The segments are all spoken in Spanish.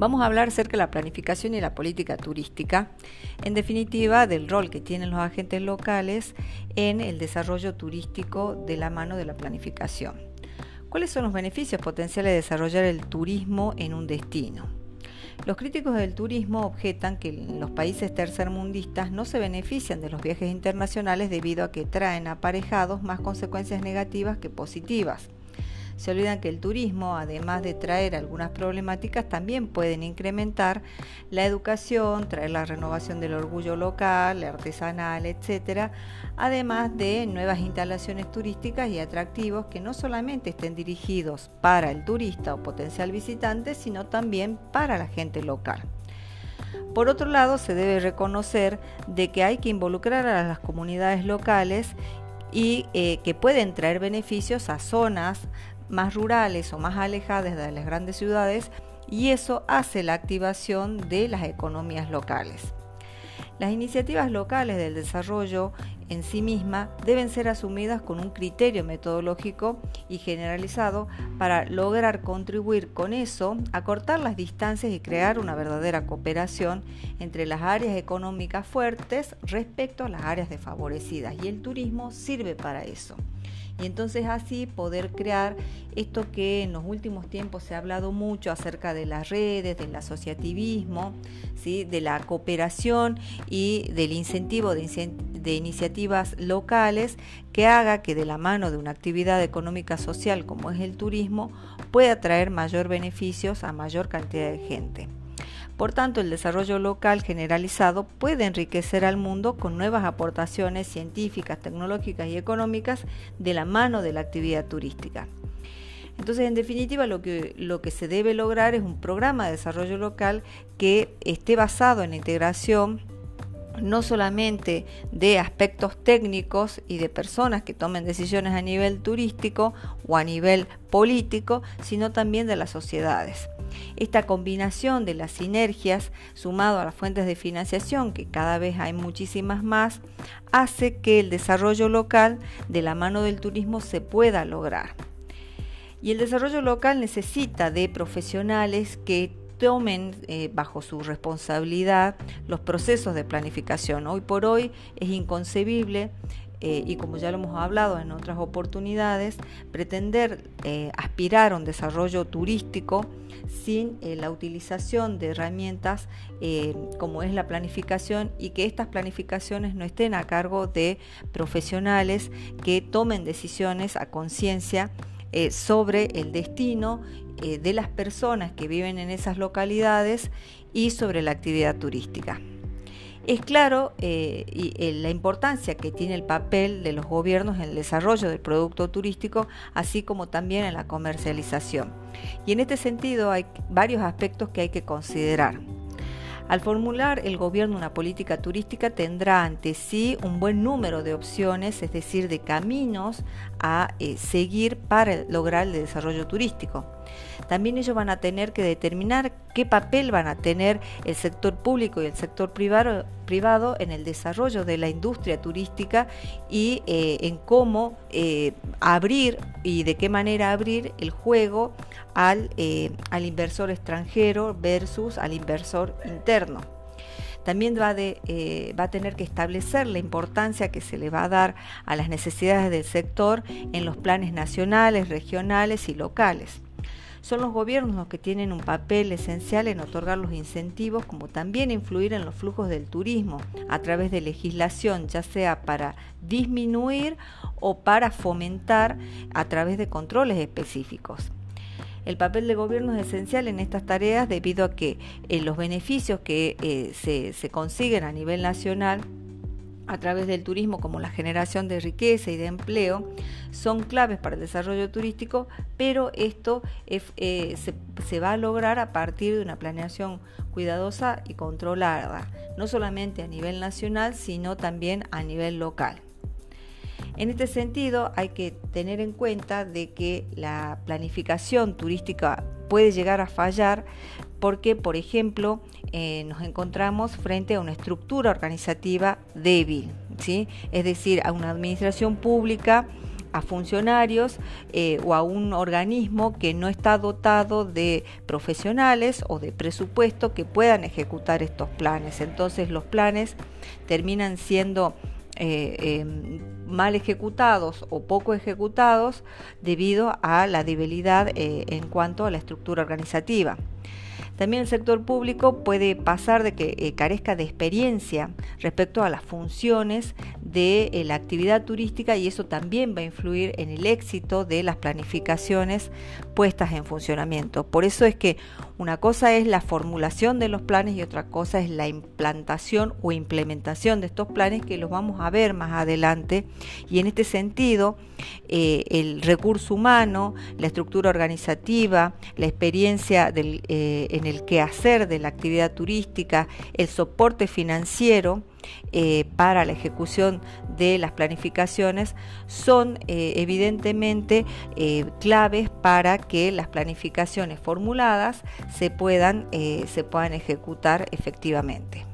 Vamos a hablar acerca de la planificación y la política turística, en definitiva del rol que tienen los agentes locales en el desarrollo turístico de la mano de la planificación. ¿Cuáles son los beneficios potenciales de desarrollar el turismo en un destino? Los críticos del turismo objetan que los países tercermundistas no se benefician de los viajes internacionales debido a que traen aparejados más consecuencias negativas que positivas se olvidan que el turismo, además de traer algunas problemáticas, también pueden incrementar la educación, traer la renovación del orgullo local, artesanal, etcétera, además de nuevas instalaciones turísticas y atractivos que no solamente estén dirigidos para el turista o potencial visitante, sino también para la gente local. Por otro lado, se debe reconocer de que hay que involucrar a las comunidades locales y eh, que pueden traer beneficios a zonas más rurales o más alejadas de las grandes ciudades y eso hace la activación de las economías locales. Las iniciativas locales del desarrollo en sí misma deben ser asumidas con un criterio metodológico y generalizado para lograr contribuir con eso a cortar las distancias y crear una verdadera cooperación entre las áreas económicas fuertes respecto a las áreas desfavorecidas y el turismo sirve para eso y entonces así poder crear esto que en los últimos tiempos se ha hablado mucho acerca de las redes, del asociativismo, ¿sí? de la cooperación y del incentivo de, de iniciativas locales que haga que de la mano de una actividad económica social como es el turismo pueda traer mayor beneficios a mayor cantidad de gente. Por tanto, el desarrollo local generalizado puede enriquecer al mundo con nuevas aportaciones científicas, tecnológicas y económicas de la mano de la actividad turística. Entonces, en definitiva, lo que, se debe lograr es un programa de desarrollo local que esté basado en la integración no solamente de aspectos técnicos y de personas que tomen decisiones a nivel turístico o a nivel político, sino también de las sociedades. Esta combinación de las sinergias, sumado a las fuentes de financiación, que cada vez hay muchísimas más, hace que el desarrollo local de la mano del turismo se pueda lograr. Y el desarrollo local necesita de profesionales que tomen eh, bajo su responsabilidad los procesos de planificación. Hoy por hoy es inconcebible eh, y como ya lo hemos hablado en otras oportunidades, pretender eh, aspirar a un desarrollo turístico sin eh, la utilización de herramientas como es la planificación y que estas planificaciones no estén a cargo de profesionales que tomen decisiones a conciencia sobre el destino de las personas que viven en esas localidades y sobre la actividad turística. Es claro eh, eh, la importancia que tiene el papel de los gobiernos en el desarrollo del producto turístico, así como también en la comercialización. Y en este sentido hay varios aspectos que hay que considerar. Al formular el gobierno una política turística tendrá ante sí un buen número de opciones, es decir, de caminos a eh, seguir para lograr el desarrollo turístico. También ellos van a tener que determinar qué papel van a tener el sector público y el sector privado, en el desarrollo de la industria turística y eh, en cómo eh, abrir y de qué manera abrir el juego al, eh, inversor extranjero versus al inversor interno. También va, a tener que establecer la importancia que se le va a dar a las necesidades del sector en los planes nacionales, regionales y locales. Son los gobiernos los que tienen un papel esencial en otorgar los incentivos, como también influir en los flujos del turismo a través de legislación, ya sea para disminuir o para fomentar a través de controles específicos. El papel del gobierno es esencial en estas tareas debido a que eh, los beneficios que eh, se, se consiguen a nivel nacional a través del turismo como la generación de riqueza y de empleo son claves para el desarrollo turístico, pero esto eh, se, se, va a lograr a partir de una planeación cuidadosa y controlada, no solamente a nivel nacional, sino también a nivel local. En este sentido, hay que tener en cuenta de que la planificación turística puede llegar a fallar porque, por ejemplo, eh, nos encontramos frente a una estructura organizativa débil, ¿sí? es decir, a una administración pública a funcionarios eh, o a un organismo que no está dotado de profesionales o de presupuesto que puedan ejecutar estos planes. Entonces los planes terminan siendo eh, em, mal ejecutados o poco ejecutados debido a la debilidad eh, en cuanto a la estructura organizativa. También el sector público puede pasar de que eh, carezca de experiencia respecto a las funciones de eh, la actividad turística y eso también va a influir en el éxito de las planificaciones puestas en funcionamiento. Por eso es que una cosa es la formulación de los planes y otra cosa es la implantación o implementación de estos planes que los vamos a ver más adelante. Y en este sentido, eh, el recurso humano, la estructura organizativa, la experiencia del, en el quehacer de la actividad turística, el soporte financiero, eh, para la ejecución de las planificaciones son eh, evidentemente eh, claves para que las planificaciones formuladas se puedan, se puedan ejecutar efectivamente.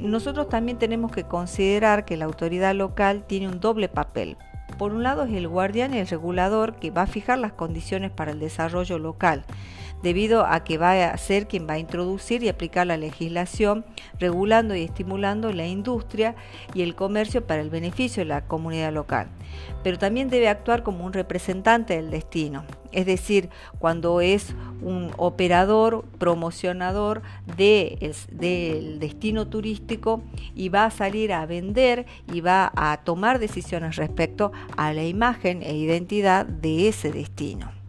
nosotros también tenemos que considerar que la autoridad local tiene un doble papel. Por un lado es el guardián y el regulador que va a fijar las condiciones para el desarrollo local debido a que va a ser quien va a introducir y aplicar la legislación regulando y estimulando la industria y el comercio para el beneficio de la comunidad local. Pero también debe actuar como un representante del destino, es decir, cuando es un operador, promocionador del destino turístico y va a salir a vender y va a tomar decisiones respecto a la imagen e identidad de ese destino.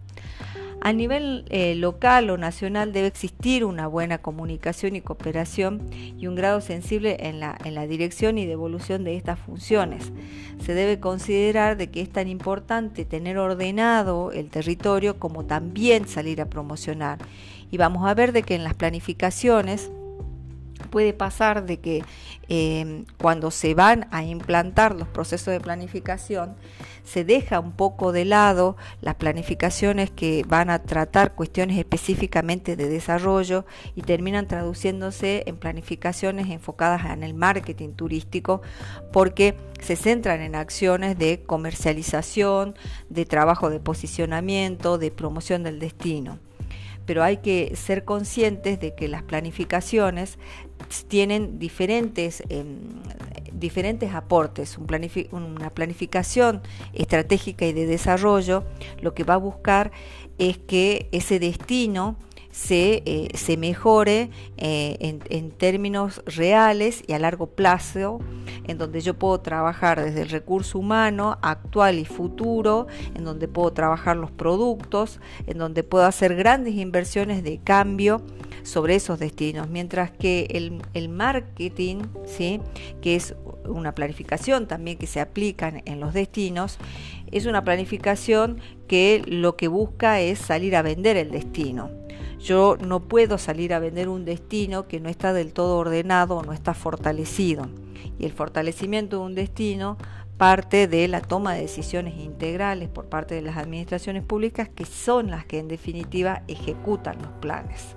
A nivel eh, local o nacional debe existir una buena comunicación y cooperación y un grado sensible en la, en la dirección y devolución de estas funciones. Se debe considerar de que es tan importante tener ordenado el territorio como también salir a promocionar. Y vamos a ver de que en las planificaciones puede pasar de que em, cuando se van a implantar los procesos de planificación, se deja un poco de lado las planificaciones que van a tratar cuestiones específicamente de desarrollo y terminan traduciéndose en planificaciones enfocadas en el marketing turístico porque se centran en acciones de comercialización, de trabajo de posicionamiento, de promoción del destino pero hay que ser conscientes de que las planificaciones tienen diferentes, em, diferentes aportes. una planificación estratégica y de desarrollo lo que va a buscar es que ese destino se, eh, se mejore eh, en, términos reales y a largo plazo, en donde yo puedo trabajar desde el recurso humano actual y futuro, en donde puedo trabajar los productos, en donde puedo hacer grandes inversiones de cambio sobre esos destinos, mientras que el, el marketing, ¿sí? que es una planificación también que se aplica en los destinos, es una planificación que lo que busca es salir a vender el destino. Yo no puedo salir a vender un destino que no está del todo ordenado o no está fortalecido. Y el fortalecimiento de un destino parte de la toma de decisiones integrales por parte de las administraciones públicas que son las que en definitiva ejecutan los planes.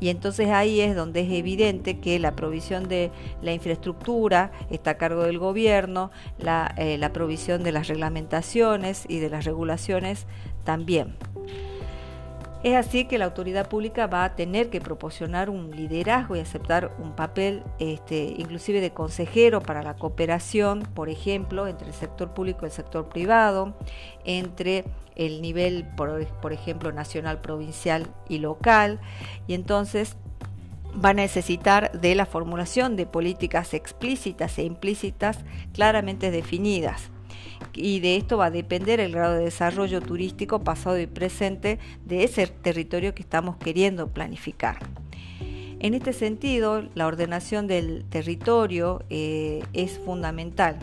Y entonces ahí es donde es evidente que la provisión de la infraestructura está a cargo del gobierno, la, eh, la provisión de las reglamentaciones y de las regulaciones también. Es así que la autoridad pública va a tener que proporcionar un liderazgo y aceptar un papel este, inclusive de consejero para la cooperación, por ejemplo, entre el sector público y el sector privado, entre el nivel, por, por ejemplo, nacional, provincial y local. Y entonces va a necesitar de la formulación de políticas explícitas e implícitas claramente definidas y de esto va a depender el grado de desarrollo turístico pasado y presente de ese territorio que estamos queriendo planificar. En este sentido, la ordenación del territorio eh, es fundamental,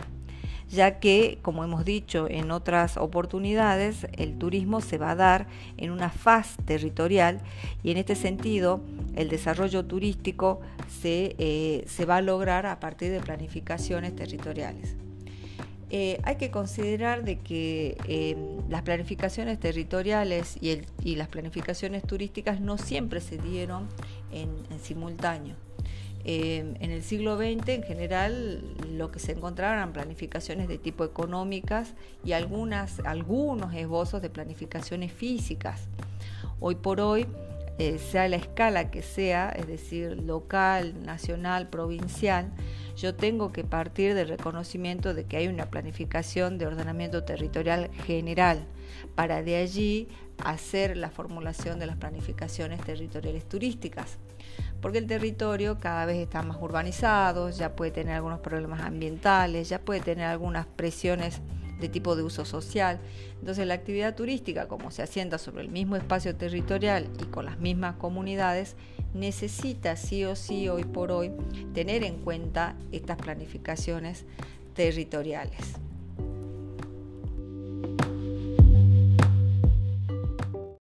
ya que, como hemos dicho en otras oportunidades, el turismo se va a dar en una faz territorial y en este sentido el desarrollo turístico se, eh, se va a lograr a partir de planificaciones territoriales. Eh, hay que considerar de que eh, las planificaciones territoriales y, las planificaciones turísticas no siempre se dieron en, simultáneo. Eh, en el siglo XX, en general, lo que se encontraban eran planificaciones de tipo económicas y algunos esbozos de planificaciones físicas. Hoy por hoy, eh, sea la escala que sea, es decir, local, nacional, provincial, yo tengo que partir del reconocimiento de que hay una planificación de ordenamiento territorial general para de allí hacer la formulación de las planificaciones territoriales turísticas. Porque el territorio cada vez está más urbanizado, ya puede tener algunos problemas ambientales, ya puede tener algunas presiones de tipo de uso social. Entonces la actividad turística, como se asienta sobre el mismo espacio territorial y con las mismas comunidades, necesita sí o sí hoy por hoy tener en cuenta estas planificaciones territoriales.